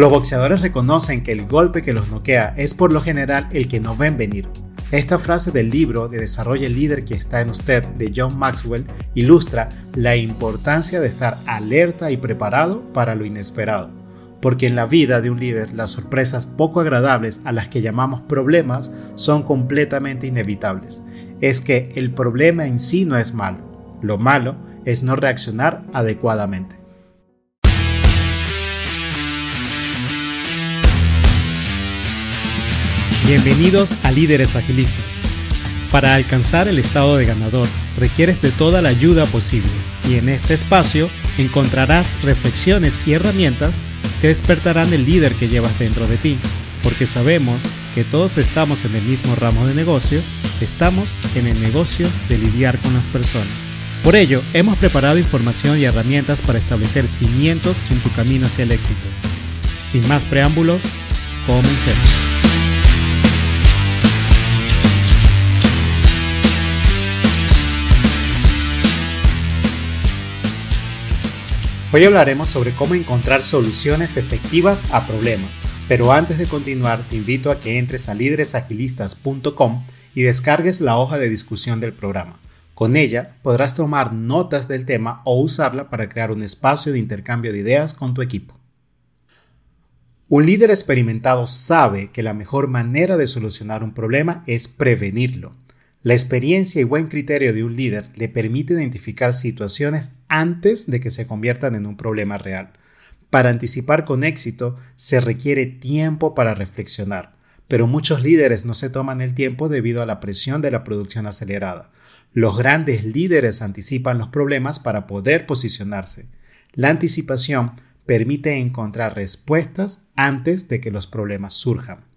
Los boxeadores reconocen que el golpe que los noquea es por lo general el que no ven venir. Esta frase del libro de Desarrollo el líder que está en usted de John Maxwell ilustra la importancia de estar alerta y preparado para lo inesperado. Porque en la vida de un líder las sorpresas poco agradables a las que llamamos problemas son completamente inevitables. Es que el problema en sí no es malo, lo malo es no reaccionar adecuadamente. Bienvenidos a Líderes Agilistas. Para alcanzar el estado de ganador requieres de toda la ayuda posible y en este espacio encontrarás reflexiones y herramientas que despertarán el líder que llevas dentro de ti, porque sabemos que todos estamos en el mismo ramo de negocio, estamos en el negocio de lidiar con las personas. Por ello, hemos preparado información y herramientas para establecer cimientos en tu camino hacia el éxito. Sin más preámbulos, comencemos. Hoy hablaremos sobre cómo encontrar soluciones efectivas a problemas, pero antes de continuar te invito a que entres a líderesagilistas.com y descargues la hoja de discusión del programa. Con ella podrás tomar notas del tema o usarla para crear un espacio de intercambio de ideas con tu equipo. Un líder experimentado sabe que la mejor manera de solucionar un problema es prevenirlo. La experiencia y buen criterio de un líder le permite identificar situaciones antes de que se conviertan en un problema real. Para anticipar con éxito se requiere tiempo para reflexionar, pero muchos líderes no se toman el tiempo debido a la presión de la producción acelerada. Los grandes líderes anticipan los problemas para poder posicionarse. La anticipación permite encontrar respuestas antes de que los problemas surjan.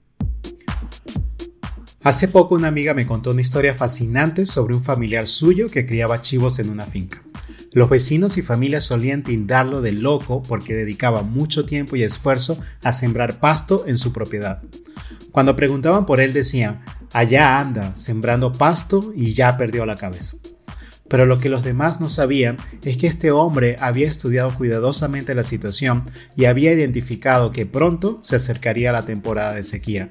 Hace poco una amiga me contó una historia fascinante sobre un familiar suyo que criaba chivos en una finca. Los vecinos y familias solían tindarlo de loco porque dedicaba mucho tiempo y esfuerzo a sembrar pasto en su propiedad. Cuando preguntaban por él decían, allá anda, sembrando pasto y ya perdió la cabeza. Pero lo que los demás no sabían es que este hombre había estudiado cuidadosamente la situación y había identificado que pronto se acercaría la temporada de sequía,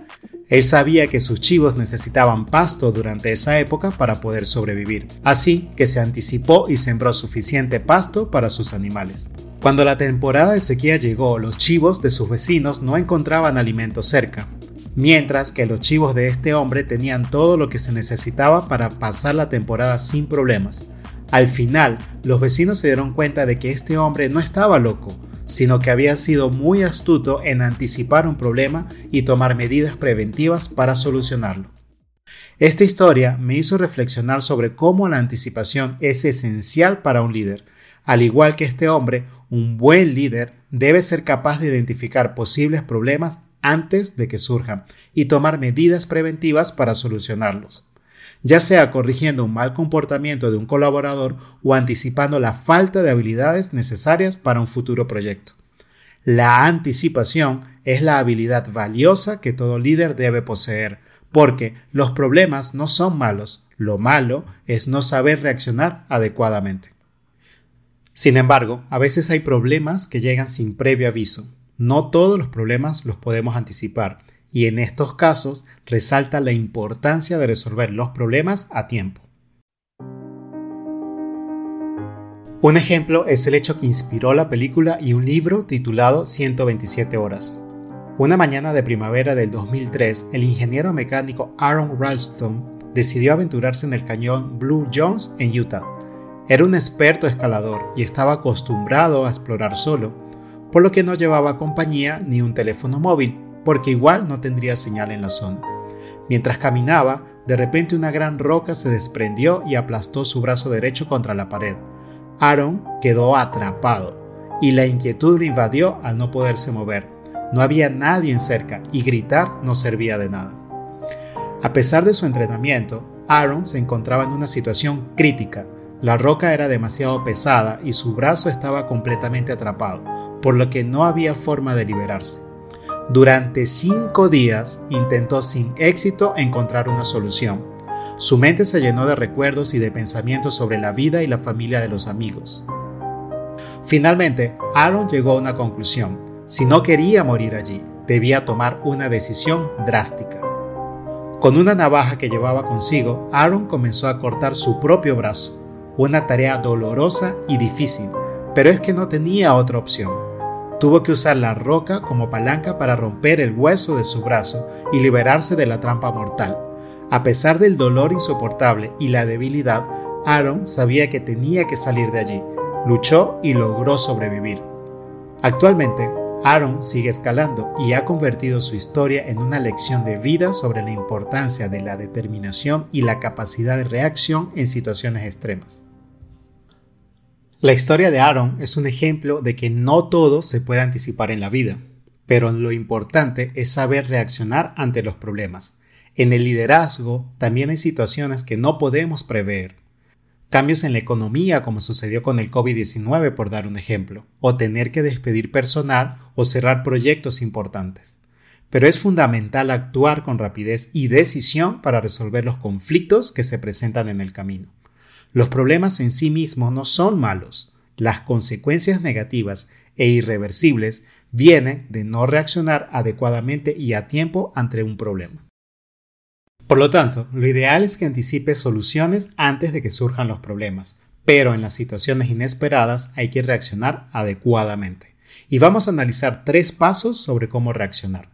él sabía que sus chivos necesitaban pasto durante esa época para poder sobrevivir, así que se anticipó y sembró suficiente pasto para sus animales. Cuando la temporada de sequía llegó, los chivos de sus vecinos no encontraban alimento cerca, mientras que los chivos de este hombre tenían todo lo que se necesitaba para pasar la temporada sin problemas. Al final, los vecinos se dieron cuenta de que este hombre no estaba loco, sino que había sido muy astuto en anticipar un problema y tomar medidas preventivas para solucionarlo. Esta historia me hizo reflexionar sobre cómo la anticipación es esencial para un líder. Al igual que este hombre, un buen líder debe ser capaz de identificar posibles problemas antes de que surjan y tomar medidas preventivas para solucionarlos ya sea corrigiendo un mal comportamiento de un colaborador o anticipando la falta de habilidades necesarias para un futuro proyecto. La anticipación es la habilidad valiosa que todo líder debe poseer, porque los problemas no son malos, lo malo es no saber reaccionar adecuadamente. Sin embargo, a veces hay problemas que llegan sin previo aviso. No todos los problemas los podemos anticipar y en estos casos resalta la importancia de resolver los problemas a tiempo. Un ejemplo es el hecho que inspiró la película y un libro titulado 127 horas. Una mañana de primavera del 2003, el ingeniero mecánico Aaron Ralston decidió aventurarse en el cañón Blue Jones en Utah. Era un experto escalador y estaba acostumbrado a explorar solo, por lo que no llevaba compañía ni un teléfono móvil, porque igual no tendría señal en la zona. Mientras caminaba, de repente una gran roca se desprendió y aplastó su brazo derecho contra la pared. Aaron quedó atrapado y la inquietud lo invadió al no poderse mover. No había nadie en cerca y gritar no servía de nada. A pesar de su entrenamiento, Aaron se encontraba en una situación crítica. La roca era demasiado pesada y su brazo estaba completamente atrapado, por lo que no había forma de liberarse. Durante cinco días intentó sin éxito encontrar una solución. Su mente se llenó de recuerdos y de pensamientos sobre la vida y la familia de los amigos. Finalmente, Aaron llegó a una conclusión. Si no quería morir allí, debía tomar una decisión drástica. Con una navaja que llevaba consigo, Aaron comenzó a cortar su propio brazo, una tarea dolorosa y difícil, pero es que no tenía otra opción. Tuvo que usar la roca como palanca para romper el hueso de su brazo y liberarse de la trampa mortal. A pesar del dolor insoportable y la debilidad, Aaron sabía que tenía que salir de allí. Luchó y logró sobrevivir. Actualmente, Aaron sigue escalando y ha convertido su historia en una lección de vida sobre la importancia de la determinación y la capacidad de reacción en situaciones extremas. La historia de Aaron es un ejemplo de que no todo se puede anticipar en la vida, pero lo importante es saber reaccionar ante los problemas. En el liderazgo también hay situaciones que no podemos prever, cambios en la economía como sucedió con el COVID-19 por dar un ejemplo, o tener que despedir personal o cerrar proyectos importantes. Pero es fundamental actuar con rapidez y decisión para resolver los conflictos que se presentan en el camino. Los problemas en sí mismos no son malos, las consecuencias negativas e irreversibles vienen de no reaccionar adecuadamente y a tiempo ante un problema. Por lo tanto, lo ideal es que anticipe soluciones antes de que surjan los problemas, pero en las situaciones inesperadas hay que reaccionar adecuadamente. Y vamos a analizar tres pasos sobre cómo reaccionar.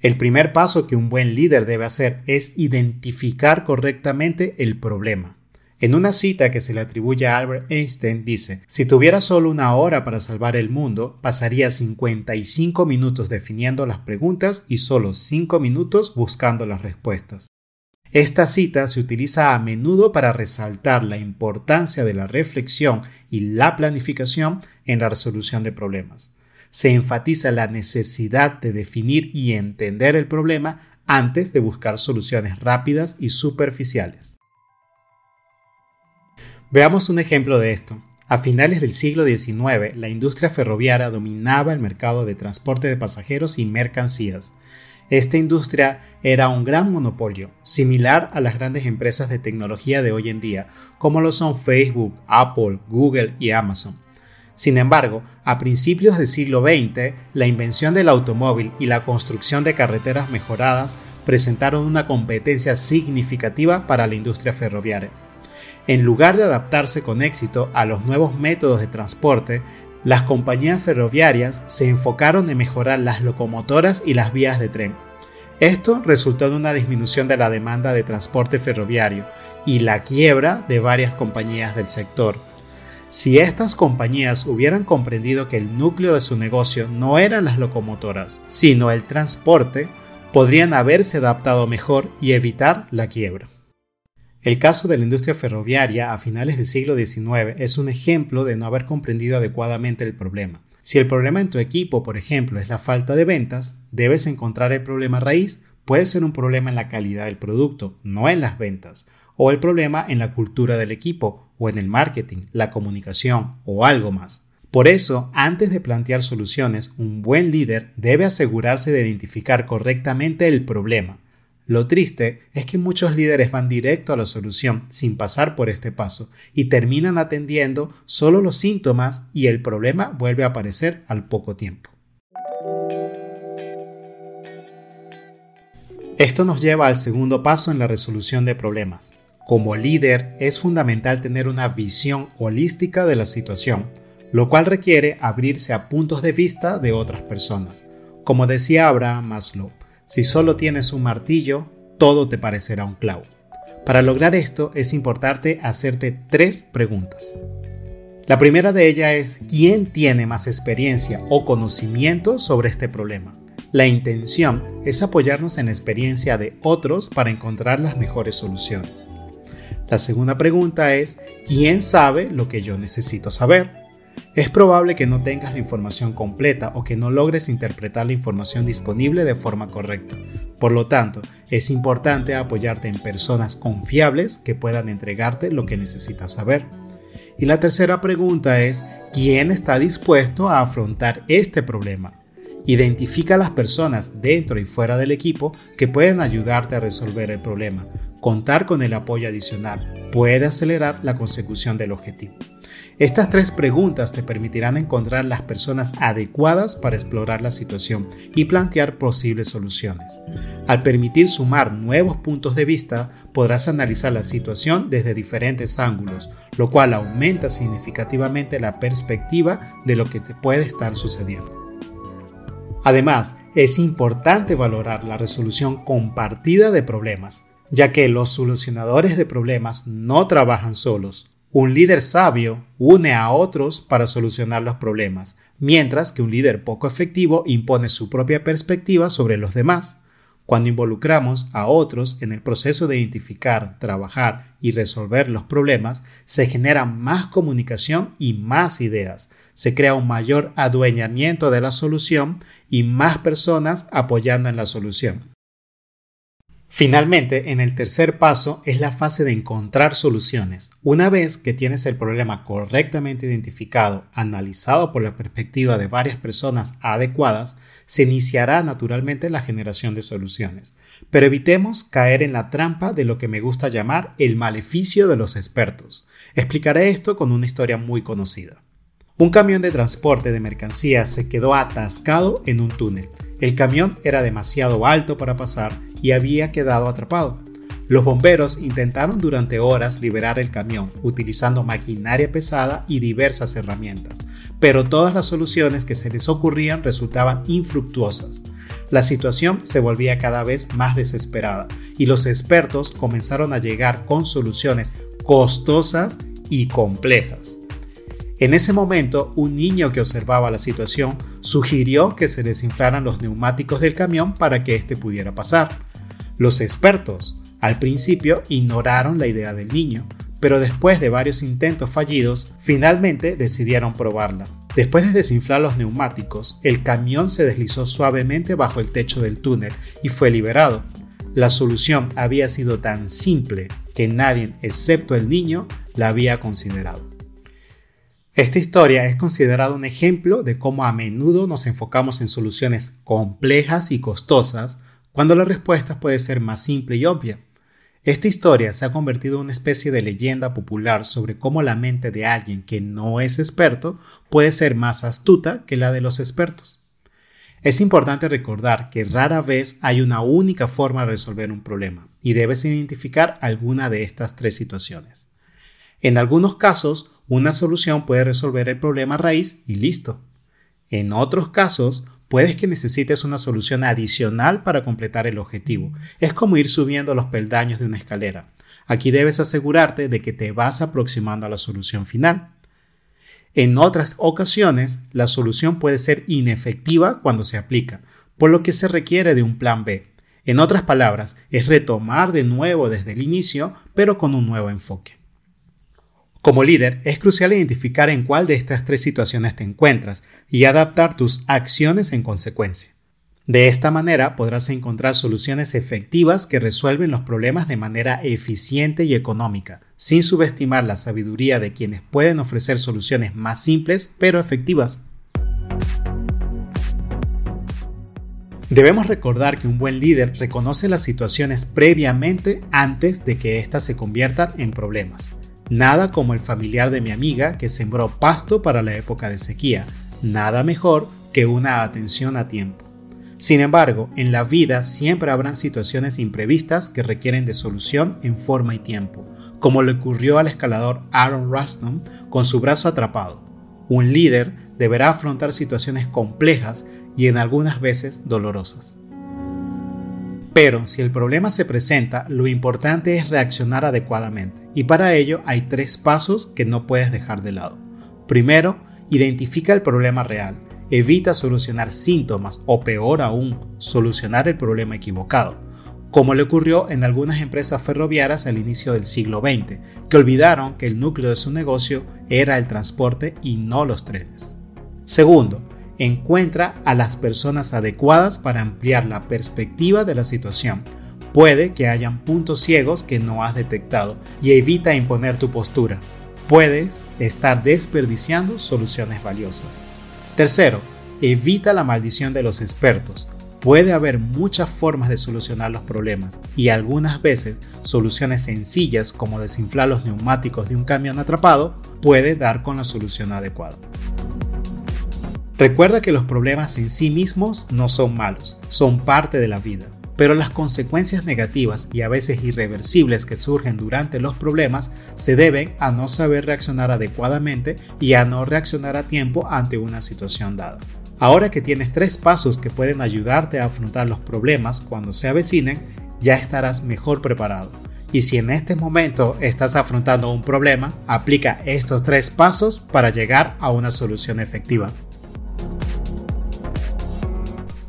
El primer paso que un buen líder debe hacer es identificar correctamente el problema. En una cita que se le atribuye a Albert Einstein dice, si tuviera solo una hora para salvar el mundo, pasaría 55 minutos definiendo las preguntas y solo 5 minutos buscando las respuestas. Esta cita se utiliza a menudo para resaltar la importancia de la reflexión y la planificación en la resolución de problemas. Se enfatiza la necesidad de definir y entender el problema antes de buscar soluciones rápidas y superficiales. Veamos un ejemplo de esto. A finales del siglo XIX, la industria ferroviaria dominaba el mercado de transporte de pasajeros y mercancías. Esta industria era un gran monopolio, similar a las grandes empresas de tecnología de hoy en día, como lo son Facebook, Apple, Google y Amazon. Sin embargo, a principios del siglo XX, la invención del automóvil y la construcción de carreteras mejoradas presentaron una competencia significativa para la industria ferroviaria. En lugar de adaptarse con éxito a los nuevos métodos de transporte, las compañías ferroviarias se enfocaron en mejorar las locomotoras y las vías de tren. Esto resultó en una disminución de la demanda de transporte ferroviario y la quiebra de varias compañías del sector. Si estas compañías hubieran comprendido que el núcleo de su negocio no eran las locomotoras, sino el transporte, podrían haberse adaptado mejor y evitar la quiebra. El caso de la industria ferroviaria a finales del siglo XIX es un ejemplo de no haber comprendido adecuadamente el problema. Si el problema en tu equipo, por ejemplo, es la falta de ventas, debes encontrar el problema raíz. Puede ser un problema en la calidad del producto, no en las ventas, o el problema en la cultura del equipo, o en el marketing, la comunicación, o algo más. Por eso, antes de plantear soluciones, un buen líder debe asegurarse de identificar correctamente el problema lo triste es que muchos líderes van directo a la solución sin pasar por este paso y terminan atendiendo solo los síntomas y el problema vuelve a aparecer al poco tiempo. Esto nos lleva al segundo paso en la resolución de problemas. Como líder es fundamental tener una visión holística de la situación, lo cual requiere abrirse a puntos de vista de otras personas. Como decía Abraham Maslow, si solo tienes un martillo, todo te parecerá un clavo. Para lograr esto es importante hacerte tres preguntas. La primera de ellas es ¿quién tiene más experiencia o conocimiento sobre este problema? La intención es apoyarnos en la experiencia de otros para encontrar las mejores soluciones. La segunda pregunta es ¿quién sabe lo que yo necesito saber? Es probable que no tengas la información completa o que no logres interpretar la información disponible de forma correcta. Por lo tanto, es importante apoyarte en personas confiables que puedan entregarte lo que necesitas saber. Y la tercera pregunta es, ¿quién está dispuesto a afrontar este problema? Identifica a las personas dentro y fuera del equipo que pueden ayudarte a resolver el problema. Contar con el apoyo adicional puede acelerar la consecución del objetivo. Estas tres preguntas te permitirán encontrar las personas adecuadas para explorar la situación y plantear posibles soluciones. Al permitir sumar nuevos puntos de vista, podrás analizar la situación desde diferentes ángulos, lo cual aumenta significativamente la perspectiva de lo que te puede estar sucediendo. Además, es importante valorar la resolución compartida de problemas, ya que los solucionadores de problemas no trabajan solos. Un líder sabio une a otros para solucionar los problemas, mientras que un líder poco efectivo impone su propia perspectiva sobre los demás. Cuando involucramos a otros en el proceso de identificar, trabajar y resolver los problemas, se genera más comunicación y más ideas. Se crea un mayor adueñamiento de la solución y más personas apoyando en la solución. Finalmente, en el tercer paso es la fase de encontrar soluciones. Una vez que tienes el problema correctamente identificado, analizado por la perspectiva de varias personas adecuadas, se iniciará naturalmente la generación de soluciones. Pero evitemos caer en la trampa de lo que me gusta llamar el maleficio de los expertos. Explicaré esto con una historia muy conocida. Un camión de transporte de mercancías se quedó atascado en un túnel. El camión era demasiado alto para pasar y había quedado atrapado. Los bomberos intentaron durante horas liberar el camión utilizando maquinaria pesada y diversas herramientas, pero todas las soluciones que se les ocurrían resultaban infructuosas. La situación se volvía cada vez más desesperada y los expertos comenzaron a llegar con soluciones costosas y complejas. En ese momento, un niño que observaba la situación sugirió que se desinflaran los neumáticos del camión para que éste pudiera pasar. Los expertos, al principio, ignoraron la idea del niño, pero después de varios intentos fallidos, finalmente decidieron probarla. Después de desinflar los neumáticos, el camión se deslizó suavemente bajo el techo del túnel y fue liberado. La solución había sido tan simple que nadie, excepto el niño, la había considerado. Esta historia es considerada un ejemplo de cómo a menudo nos enfocamos en soluciones complejas y costosas cuando la respuesta puede ser más simple y obvia. Esta historia se ha convertido en una especie de leyenda popular sobre cómo la mente de alguien que no es experto puede ser más astuta que la de los expertos. Es importante recordar que rara vez hay una única forma de resolver un problema y debes identificar alguna de estas tres situaciones. En algunos casos, una solución puede resolver el problema raíz y listo. En otros casos, puedes que necesites una solución adicional para completar el objetivo. Es como ir subiendo los peldaños de una escalera. Aquí debes asegurarte de que te vas aproximando a la solución final. En otras ocasiones, la solución puede ser inefectiva cuando se aplica, por lo que se requiere de un plan B. En otras palabras, es retomar de nuevo desde el inicio, pero con un nuevo enfoque. Como líder, es crucial identificar en cuál de estas tres situaciones te encuentras y adaptar tus acciones en consecuencia. De esta manera podrás encontrar soluciones efectivas que resuelven los problemas de manera eficiente y económica, sin subestimar la sabiduría de quienes pueden ofrecer soluciones más simples pero efectivas. Debemos recordar que un buen líder reconoce las situaciones previamente antes de que éstas se conviertan en problemas. Nada como el familiar de mi amiga que sembró pasto para la época de sequía. Nada mejor que una atención a tiempo. Sin embargo, en la vida siempre habrán situaciones imprevistas que requieren de solución en forma y tiempo, como le ocurrió al escalador Aaron Ruston con su brazo atrapado. Un líder deberá afrontar situaciones complejas y en algunas veces dolorosas. Pero si el problema se presenta, lo importante es reaccionar adecuadamente. Y para ello hay tres pasos que no puedes dejar de lado. Primero, identifica el problema real. Evita solucionar síntomas o peor aún, solucionar el problema equivocado, como le ocurrió en algunas empresas ferroviarias al inicio del siglo XX, que olvidaron que el núcleo de su negocio era el transporte y no los trenes. Segundo, encuentra a las personas adecuadas para ampliar la perspectiva de la situación. Puede que hayan puntos ciegos que no has detectado y evita imponer tu postura. Puedes estar desperdiciando soluciones valiosas. Tercero, evita la maldición de los expertos. Puede haber muchas formas de solucionar los problemas y algunas veces soluciones sencillas como desinflar los neumáticos de un camión atrapado puede dar con la solución adecuada. Recuerda que los problemas en sí mismos no son malos, son parte de la vida, pero las consecuencias negativas y a veces irreversibles que surgen durante los problemas se deben a no saber reaccionar adecuadamente y a no reaccionar a tiempo ante una situación dada. Ahora que tienes tres pasos que pueden ayudarte a afrontar los problemas cuando se avecinen, ya estarás mejor preparado. Y si en este momento estás afrontando un problema, aplica estos tres pasos para llegar a una solución efectiva.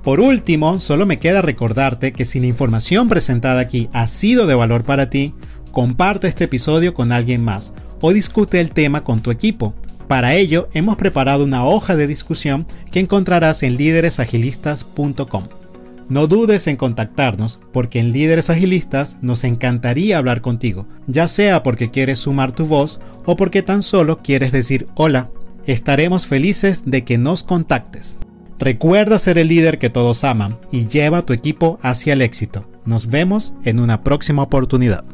Por último, solo me queda recordarte que si la información presentada aquí ha sido de valor para ti, comparte este episodio con alguien más o discute el tema con tu equipo. Para ello, hemos preparado una hoja de discusión que encontrarás en líderesagilistas.com. No dudes en contactarnos porque en Líderes Agilistas nos encantaría hablar contigo, ya sea porque quieres sumar tu voz o porque tan solo quieres decir hola. Estaremos felices de que nos contactes. Recuerda ser el líder que todos aman y lleva a tu equipo hacia el éxito. Nos vemos en una próxima oportunidad.